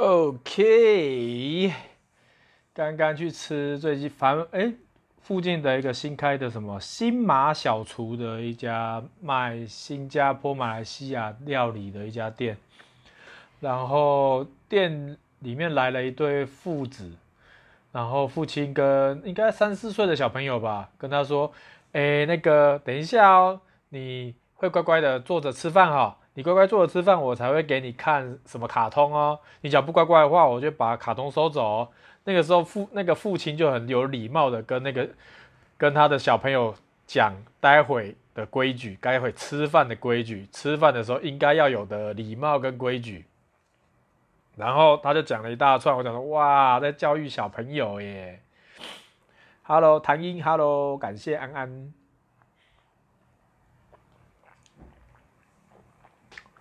OK，刚刚去吃最近反哎附近的一个新开的什么新马小厨的一家卖新加坡马来西亚料理的一家店，然后店里面来了一对父子，然后父亲跟应该三四岁的小朋友吧，跟他说，哎那个等一下哦，你会乖乖的坐着吃饭哈。你乖乖坐着吃饭，我才会给你看什么卡通哦。你只要不乖乖的话，我就把卡通收走哦。那个时候父那个父亲就很有礼貌的跟那个跟他的小朋友讲待会的规矩，待会吃饭的规矩，吃饭的时候应该要有的礼貌跟规矩。然后他就讲了一大串，我讲说哇，在教育小朋友耶。Hello，唐英，Hello，感谢安安。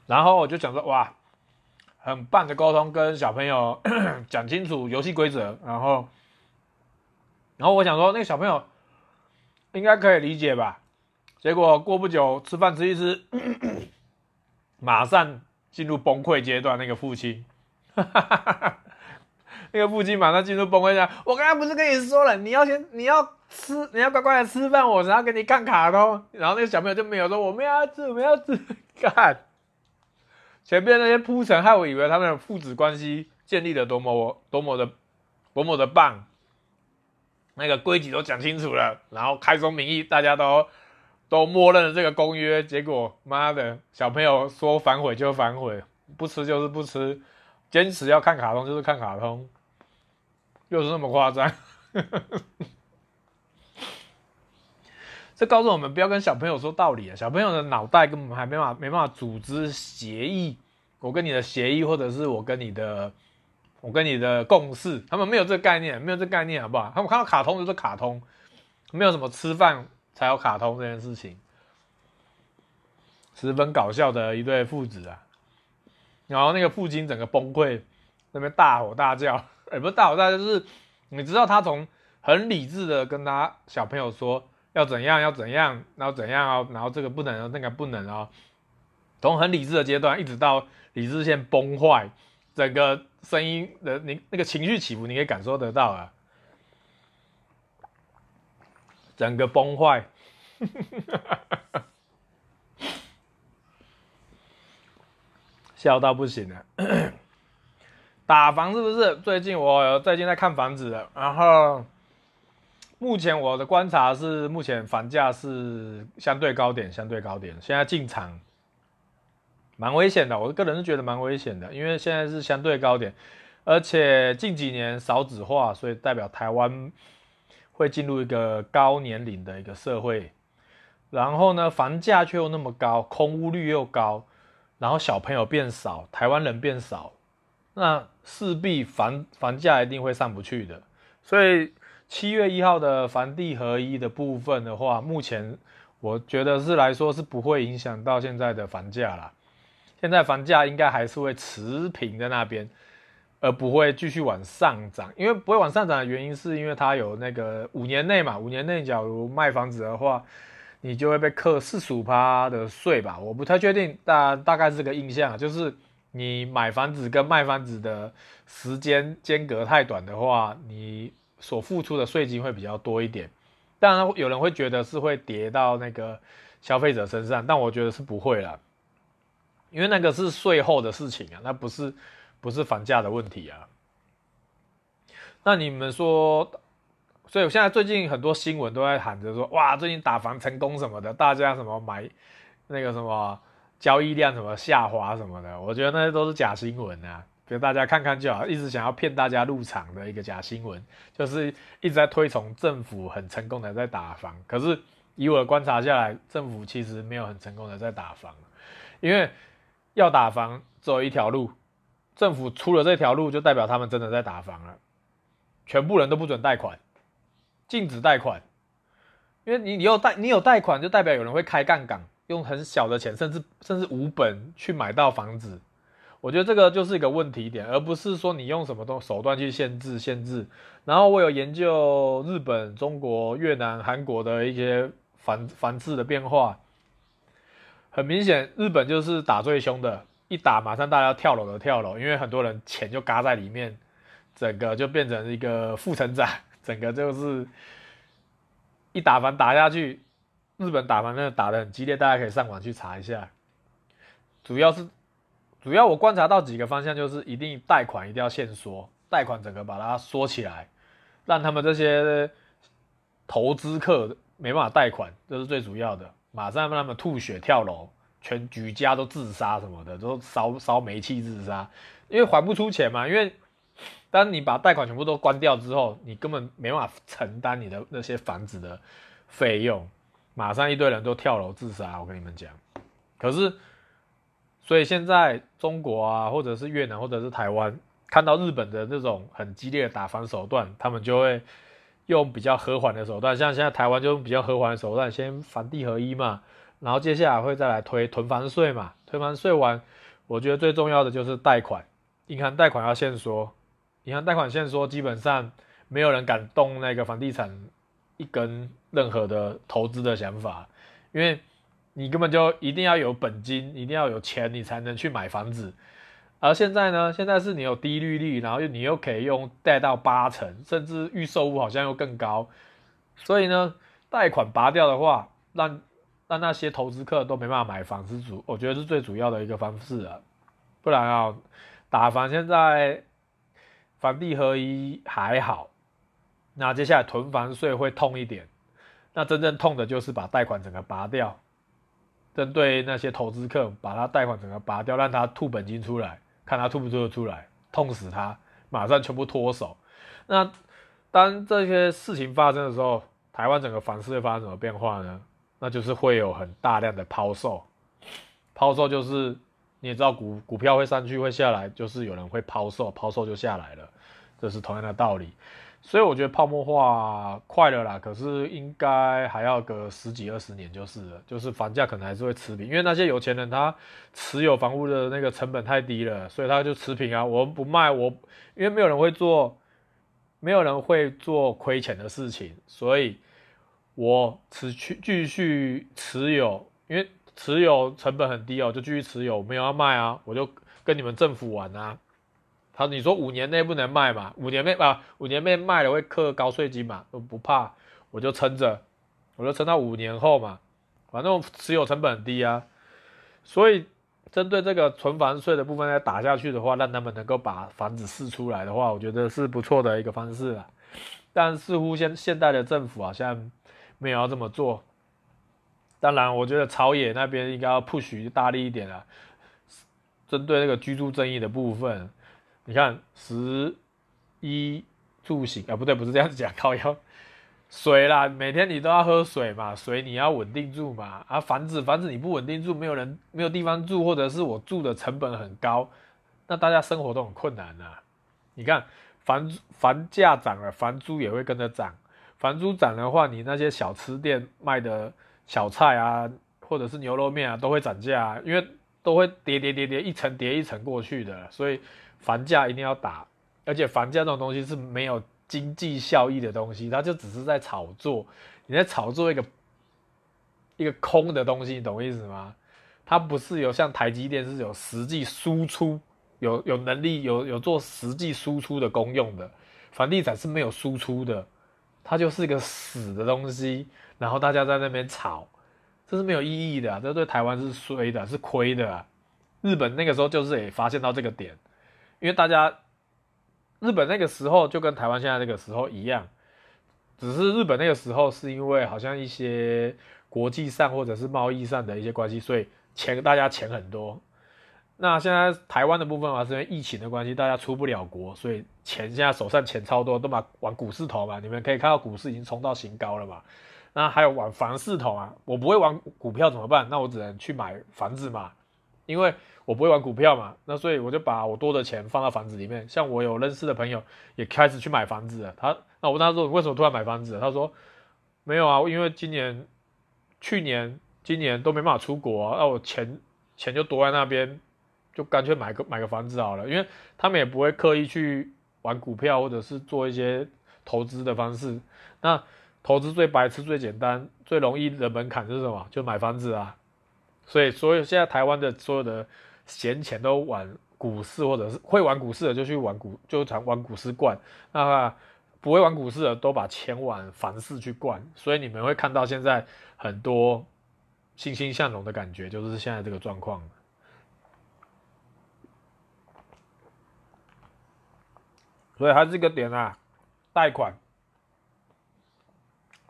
然后我就讲说，哇，很棒的沟通，跟小朋友 讲清楚游戏规则。然后，然后我想说，那个小朋友应该可以理解吧？结果过不久，吃饭吃一吃，马上进入崩溃阶段。那个父亲，哈哈哈哈，那个父亲马上进入崩溃阶段。我刚刚不是跟你说了，你要先，你要吃，你要乖乖的吃饭，我才要给你看卡通。然后那个小朋友就没有说，我们要吃，我们要吃，看。前面那些铺陈，害我以为他们的父子关系建立的多么多么的多么的棒，那个规矩都讲清楚了，然后开宗明义，大家都都默认了这个公约。结果妈的，小朋友说反悔就反悔，不吃就是不吃，坚持要看卡通就是看卡通，又是那么夸张。呵呵呵这告诉我们不要跟小朋友说道理啊！小朋友的脑袋根本还没法没办法组织协议，我跟你的协议，或者是我跟你的我跟你的共识，他们没有这个概念，没有这个概念，好不好？他们看到卡通就是卡通，没有什么吃饭才有卡通这件事情，十分搞笑的一对父子啊！然后那个父亲整个崩溃，那边大吼大叫，也不是大吼大叫，就是你知道他从很理智的跟他小朋友说。要怎样？要怎样？然后怎样哦？然后这个不能，那个不能哦。从很理智的阶段，一直到理智线崩坏，整个声音的你那个情绪起伏，你可以感受得到啊。整个崩坏，笑到不行了。打房是不是？最近我最近在看房子了，然后。目前我的观察是，目前房价是相对高点，相对高点。现在进场蛮危险的，我个人是觉得蛮危险的，因为现在是相对高点，而且近几年少子化，所以代表台湾会进入一个高年龄的一个社会。然后呢，房价却又那么高，空屋率又高，然后小朋友变少，台湾人变少，那势必房房价一定会上不去的，所以。七月一号的房地合一的部分的话，目前我觉得是来说是不会影响到现在的房价啦。现在房价应该还是会持平在那边，而不会继续往上涨。因为不会往上涨的原因，是因为它有那个五年内嘛，五年内假如卖房子的话，你就会被课四十五趴的税吧。我不太确定，但大概是个印象，就是你买房子跟卖房子的时间间隔太短的话，你。所付出的税金会比较多一点，当然有人会觉得是会叠到那个消费者身上，但我觉得是不会啦，因为那个是税后的事情啊，那不是不是房价的问题啊。那你们说，所以我现在最近很多新闻都在喊着说，哇，最近打房成功什么的，大家什么买那个什么交易量什么下滑什么的，我觉得那些都是假新闻啊。给大家看看就好，一直想要骗大家入场的一个假新闻，就是一直在推崇政府很成功的在打房。可是以我的观察下来，政府其实没有很成功的在打房，因为要打房只有一条路，政府出了这条路，就代表他们真的在打房了，全部人都不准贷款，禁止贷款，因为你你有贷你有贷款，就代表有人会开杠杆，用很小的钱，甚至甚至无本去买到房子。我觉得这个就是一个问题点，而不是说你用什么东手段去限制限制。然后我有研究日本、中国、越南、韩国的一些房房市的变化，很明显，日本就是打最凶的，一打马上大家跳楼的跳楼，因为很多人钱就嘎在里面，整个就变成一个负成长，整个就是一打房打下去，日本打完那打的很激烈，大家可以上网去查一下。主要是主要我观察到几个方向，就是一定贷款一定要限缩，贷款整个把它缩起来，让他们这些投资客没办法贷款，这是最主要的。马上让他们吐血跳楼，全举家都自杀什么的，都烧烧煤气自杀，因为还不出钱嘛。因为当你把贷款全部都关掉之后，你根本没办法承担你的那些房子的费用，马上一堆人都跳楼自杀。我跟你们讲，可是，所以现在中国啊，或者是越南，或者是台湾，看到日本的这种很激烈的打房手段，他们就会。用比较和缓的手段，像现在台湾就比较和缓的手段，先房地合一嘛，然后接下来会再来推囤房税嘛，囤房税完，我觉得最重要的就是贷款，银行贷款要限缩，银行贷款限缩，基本上没有人敢动那个房地产一根任何的投资的想法，因为你根本就一定要有本金，一定要有钱，你才能去买房子。而现在呢？现在是你有低利率，然后又你又可以用贷到八成，甚至预售屋好像又更高。所以呢，贷款拔掉的话，让让那些投资客都没办法买房子主，我觉得是最主要的一个方式啊。不然啊，打房现在房地合一还好，那接下来囤房税会痛一点。那真正痛的就是把贷款整个拔掉，针对那些投资客，把他贷款整个拔掉，让他吐本金出来。看他吐不吐得出来，痛死他，马上全部脱手。那当这些事情发生的时候，台湾整个房市会发生什么变化呢？那就是会有很大量的抛售。抛售就是你也知道股股票会上去会下来，就是有人会抛售，抛售就下来了，这是同样的道理。所以我觉得泡沫化快了啦，可是应该还要个十几二十年就是了，就是房价可能还是会持平，因为那些有钱人他持有房屋的那个成本太低了，所以他就持平啊。我们不卖，我因为没有人会做，没有人会做亏钱的事情，所以我持续继续持有，因为持有成本很低哦，就继续持有，没有要卖啊，我就跟你们政府玩啊。好，你说五年内不能卖嘛？五年内啊，五年内卖了会克高税金嘛？都不怕，我就撑着，我就撑到五年后嘛。反正持有成本很低啊，所以针对这个存房税的部分再打下去的话，让他们能够把房子释出来的话，我觉得是不错的一个方式啊。但似乎现现代的政府好像没有要这么做。当然，我觉得朝野那边应该要 push 大力一点啊，针对那个居住争议的部分。你看，食衣住行啊，不对，不是这样子讲，靠腰水啦，每天你都要喝水嘛，水你要稳定住嘛，啊，房子房子你不稳定住，没有人没有地方住，或者是我住的成本很高，那大家生活都很困难啊。你看房房价涨了，房租也会跟着涨，房租涨的话，你那些小吃店卖的小菜啊，或者是牛肉面啊，都会涨价，因为都会叠叠叠叠一层叠一层过去的，所以。房价一定要打，而且房价这种东西是没有经济效益的东西，它就只是在炒作。你在炒作一个一个空的东西，你懂我意思吗？它不是有像台积电是有实际输出，有有能力有有做实际输出的功用的。房地产是没有输出的，它就是一个死的东西，然后大家在那边炒，这是没有意义的，这对台湾是衰的，是亏的。日本那个时候就是也发现到这个点。因为大家，日本那个时候就跟台湾现在这个时候一样，只是日本那个时候是因为好像一些国际上或者是贸易上的一些关系，所以钱大家钱很多。那现在台湾的部分嘛，是因为疫情的关系，大家出不了国，所以钱现在手上钱超多，都把往股市投嘛。你们可以看到股市已经冲到新高了嘛。那还有玩房市投啊，我不会玩股票怎么办？那我只能去买房子嘛，因为。我不会玩股票嘛，那所以我就把我多的钱放到房子里面。像我有认识的朋友也开始去买房子了。他，那我问他说：“为什么突然买房子？”他说：“没有啊，因为今年、去年、今年都没办法出国啊，那我钱钱就躲在那边，就干脆买个买个房子好了。因为他们也不会刻意去玩股票或者是做一些投资的方式。那投资最白痴、最简单、最容易的门槛是什么？就买房子啊。所以，所有现在台湾的所有的。闲钱都玩股市，或者是会玩股市的就去玩股，就常玩股市惯。那不会玩股市的都把钱往房市去灌。所以你们会看到现在很多欣欣向荣的感觉，就是现在这个状况。所以它这个点啊，贷款。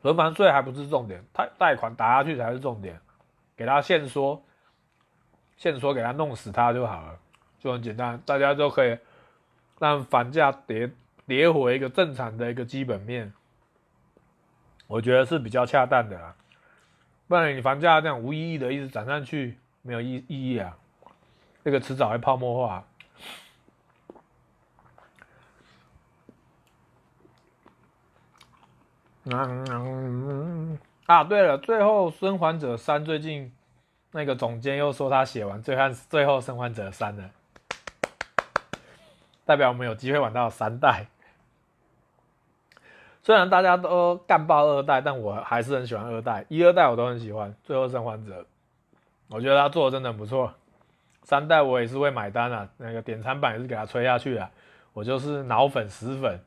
轮房税还不是重点，贷贷款打下去才是重点，给他限缩，限缩给他弄死他就好了，就很简单，大家都可以让房价跌跌回一个正常的一个基本面，我觉得是比较恰当的啦，不然你房价这样无意义的一直涨上去，没有意意义啊，这个迟早会泡沫化。嗯 啊，对了，最后《生还者三》最近那个总监又说他写完最后最后《生还者三》了，代表我们有机会玩到三代。虽然大家都干爆二代，但我还是很喜欢二代，一二代我都很喜欢。最后《生还者》，我觉得他做的真的很不错。三代我也是会买单啊，那个典藏版也是给他吹下去啊。我就是脑粉死粉，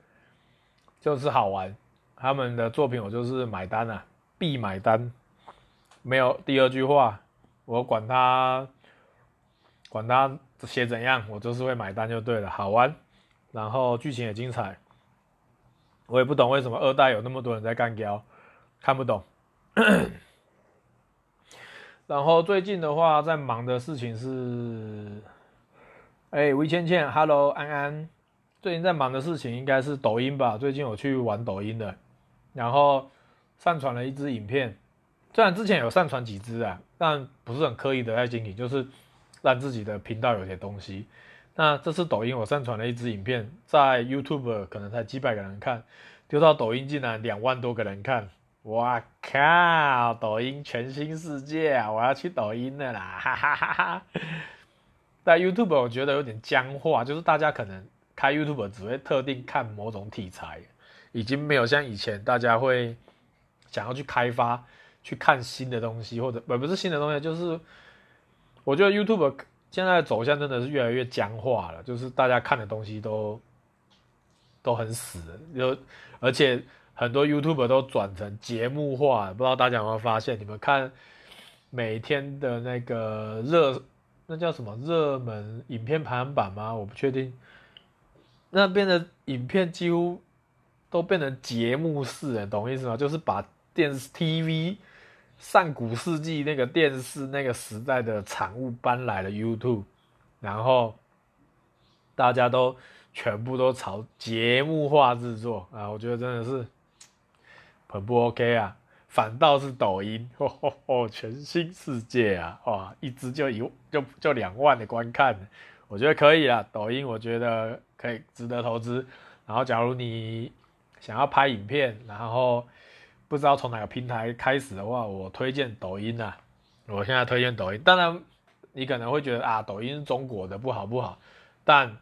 就是好玩。他们的作品我就是买单啊，必买单，没有第二句话，我管他，管他写怎样，我就是会买单就对了，好玩，然后剧情也精彩，我也不懂为什么二代有那么多人在干譙，看不懂。然后最近的话，在忙的事情是，哎，魏倩倩，Hello，安安，最近在忙的事情应该是抖音吧？最近我去玩抖音的。然后上传了一支影片，虽然之前有上传几支啊，但不是很刻意的在经营，就是让自己的频道有些东西。那这次抖音我上传了一支影片，在 YouTube 可能才几百个人看，丢到抖音竟然两万多个人看，哇靠！抖音全新世界啊，我要去抖音了啦，哈哈哈哈！在 YouTube 我觉得有点僵化，就是大家可能开 YouTube 只会特定看某种题材。已经没有像以前大家会想要去开发、去看新的东西，或者不不是新的东西，就是我觉得 YouTube 现在的走向真的是越来越僵化了，就是大家看的东西都都很死，有而且很多 YouTube 都转成节目化，不知道大家有没有发现？你们看每天的那个热，那叫什么热门影片排行榜吗？我不确定，那边的影片几乎。都变成节目式了，懂意思吗？就是把电视 TV 上古世纪那个电视那个时代的产物搬来了 YouTube，然后大家都全部都朝节目化制作啊，我觉得真的是很不 OK 啊。反倒是抖音，哦哦哦，全新世界啊，哇，一支就一就就两万的观看，我觉得可以啊。抖音我觉得可以值得投资。然后假如你想要拍影片，然后不知道从哪个平台开始的话，我推荐抖音、啊。我现在推荐抖音，当然你可能会觉得啊，抖音是中国的不好不好，但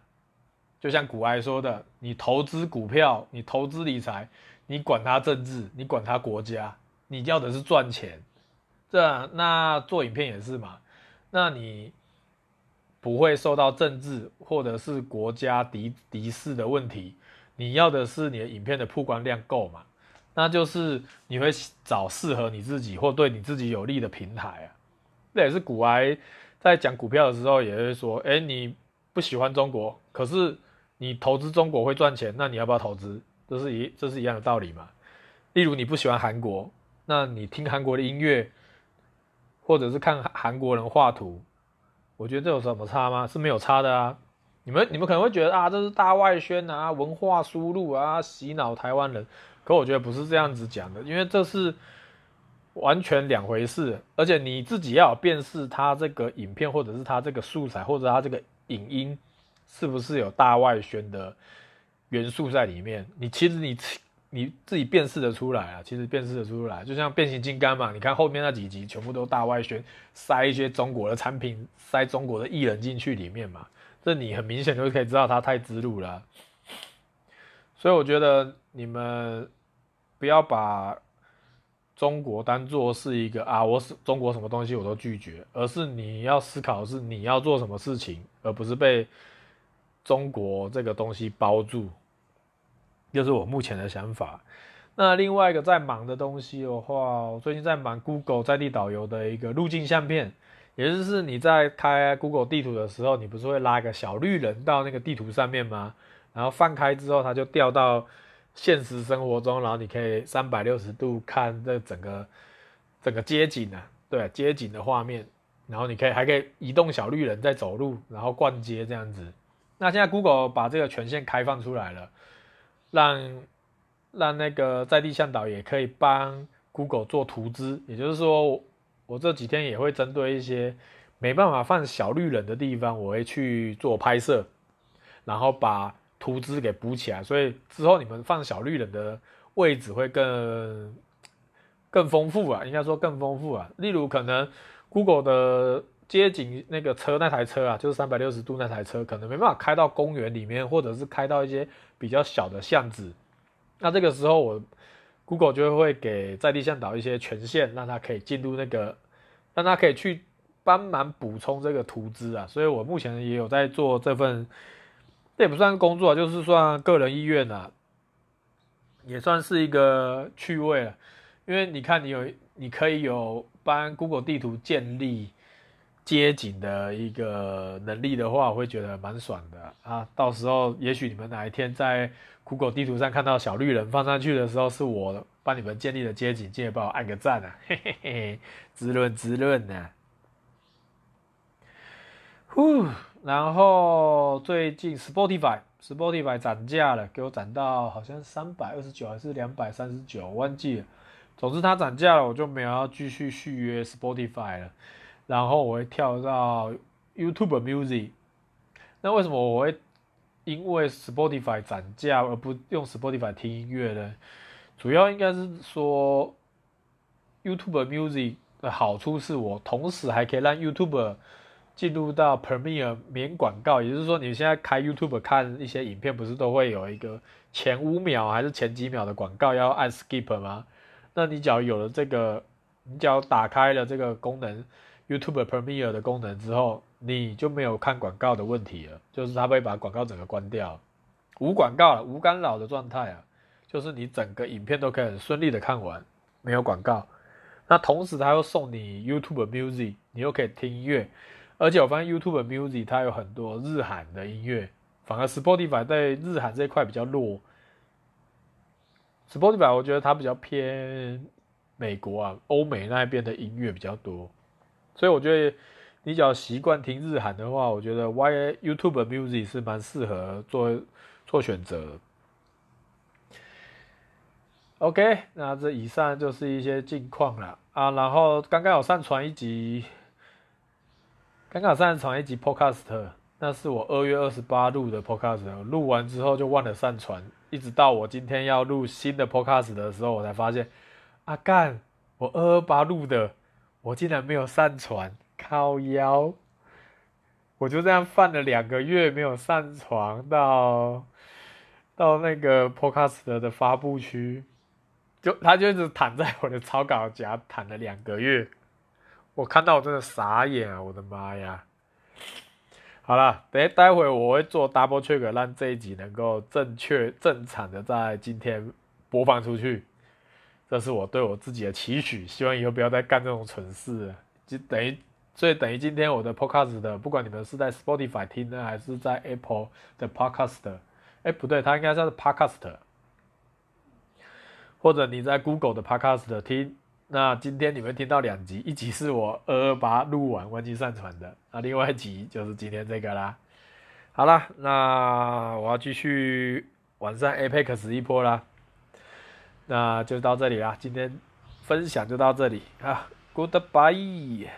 就像古埃说的，你投资股票，你投资理财，你管它政治，你管它国家，你要的是赚钱。这，那做影片也是嘛，那你不会受到政治或者是国家敌敌视的问题。你要的是你的影片的曝光量够嘛？那就是你会找适合你自己或对你自己有利的平台啊。这也是股癌在讲股票的时候也会说：哎，你不喜欢中国，可是你投资中国会赚钱，那你要不要投资？这是一这是一样的道理嘛。例如你不喜欢韩国，那你听韩国的音乐，或者是看韩国人画图，我觉得这有什么差吗？是没有差的啊。你们你们可能会觉得啊，这是大外宣啊，文化输入啊，洗脑台湾人。可我觉得不是这样子讲的，因为这是完全两回事。而且你自己要有辨识，它这个影片或者是它这个素材或者它这个影音是不是有大外宣的元素在里面。你其实你你自己辨识的出来啊，其实辨识的出来。就像变形金刚嘛，你看后面那几集全部都大外宣，塞一些中国的产品，塞中国的艺人进去里面嘛。这你很明显就可以知道他太支路了，所以我觉得你们不要把中国当做是一个啊，我是中国什么东西我都拒绝，而是你要思考是你要做什么事情，而不是被中国这个东西包住。就是我目前的想法。那另外一个在忙的东西的话，我最近在忙 Google 在地导游的一个路径相片，也就是你在开 Google 地图的时候，你不是会拉一个小绿人到那个地图上面吗？然后放开之后，它就掉到现实生活中，然后你可以三百六十度看这整个整个街景啊，对，街景的画面。然后你可以还可以移动小绿人在走路，然后逛街这样子。那现在 Google 把这个权限开放出来了。让让那个在地向导也可以帮 Google 做图资，也就是说，我这几天也会针对一些没办法放小绿人的地方，我会去做拍摄，然后把图资给补起来。所以之后你们放小绿人的位置会更更丰富啊，应该说更丰富啊。例如，可能 Google 的街景那个车那台车啊，就是三百六十度那台车，可能没办法开到公园里面，或者是开到一些。比较小的巷子，那这个时候我 Google 就会给在地向导一些权限，让他可以进入那个，让他可以去帮忙补充这个图资啊。所以我目前也有在做这份，这也不算工作，就是算个人意愿啊，也算是一个趣味了。因为你看，你有你可以有帮 Google 地图建立。街景的一个能力的话，我会觉得蛮爽的啊！到时候也许你们哪一天在 Google 地图上看到小绿人放上去的时候，是我帮你们建立的街景，记得帮我按个赞啊！嘿嘿嘿，滋润滋润呢。呼，然后最近 Spotify Spotify 涨价了，给我涨到好像三百二十九还是两百三十九，忘记了。总之它涨价了，我就没有要继续续约 Spotify 了。然后我会跳到 YouTube Music，那为什么我会因为 Spotify 涨价而不用 Spotify 听音乐呢？主要应该是说 YouTube Music 的好处是我同时还可以让 YouTube 进入到 Premiere 免广告，也就是说你现在开 YouTube 看一些影片，不是都会有一个前五秒还是前几秒的广告要按 Skip 吗？那你只要有了这个，你只要打开了这个功能。YouTube Premiere 的功能之后，你就没有看广告的问题了，就是它会把广告整个关掉，无广告了，无干扰的状态啊，就是你整个影片都可以很顺利的看完，没有广告。那同时它又送你 YouTube Music，你又可以听音乐，而且我发现 YouTube Music 它有很多日韩的音乐，反而 Spotify 在日韩这一块比较弱。Spotify 我觉得它比较偏美国啊，欧美那边的音乐比较多。所以我觉得，你只要习惯听日韩的话，我觉得 Y YouTube Music 是蛮适合做做选择。OK，那这以上就是一些近况了啊。然后刚刚有上传一集，刚刚上传一集 Podcast，那是我二月二十八录的 Podcast，录完之后就忘了上传，一直到我今天要录新的 Podcast 的时候，我才发现，啊干，我二二八录的。我竟然没有上传，靠腰，我就这样放了两个月没有上传到到那个 Podcast 的发布区，就他就一直躺在我的草稿夹躺了两个月，我看到我真的傻眼啊！我的妈呀！好了，等待会我会做 double check，让这一集能够正确正常的在今天播放出去。这是我对我自己的期许，希望以后不要再干这种蠢事。就等于，所以等于今天我的 Podcast 的，不管你们是在 Spotify 听呢，还是在 Apple 的 Podcast，哎，不对，它应该叫做 Podcast，或者你在 Google 的 Podcast 听。那今天你们听到两集，一集是我二二八录完忘记上传的，那另外一集就是今天这个啦。好啦，那我要继续晚上 Apex 一波啦。那就到这里啦，今天分享就到这里啊，Goodbye。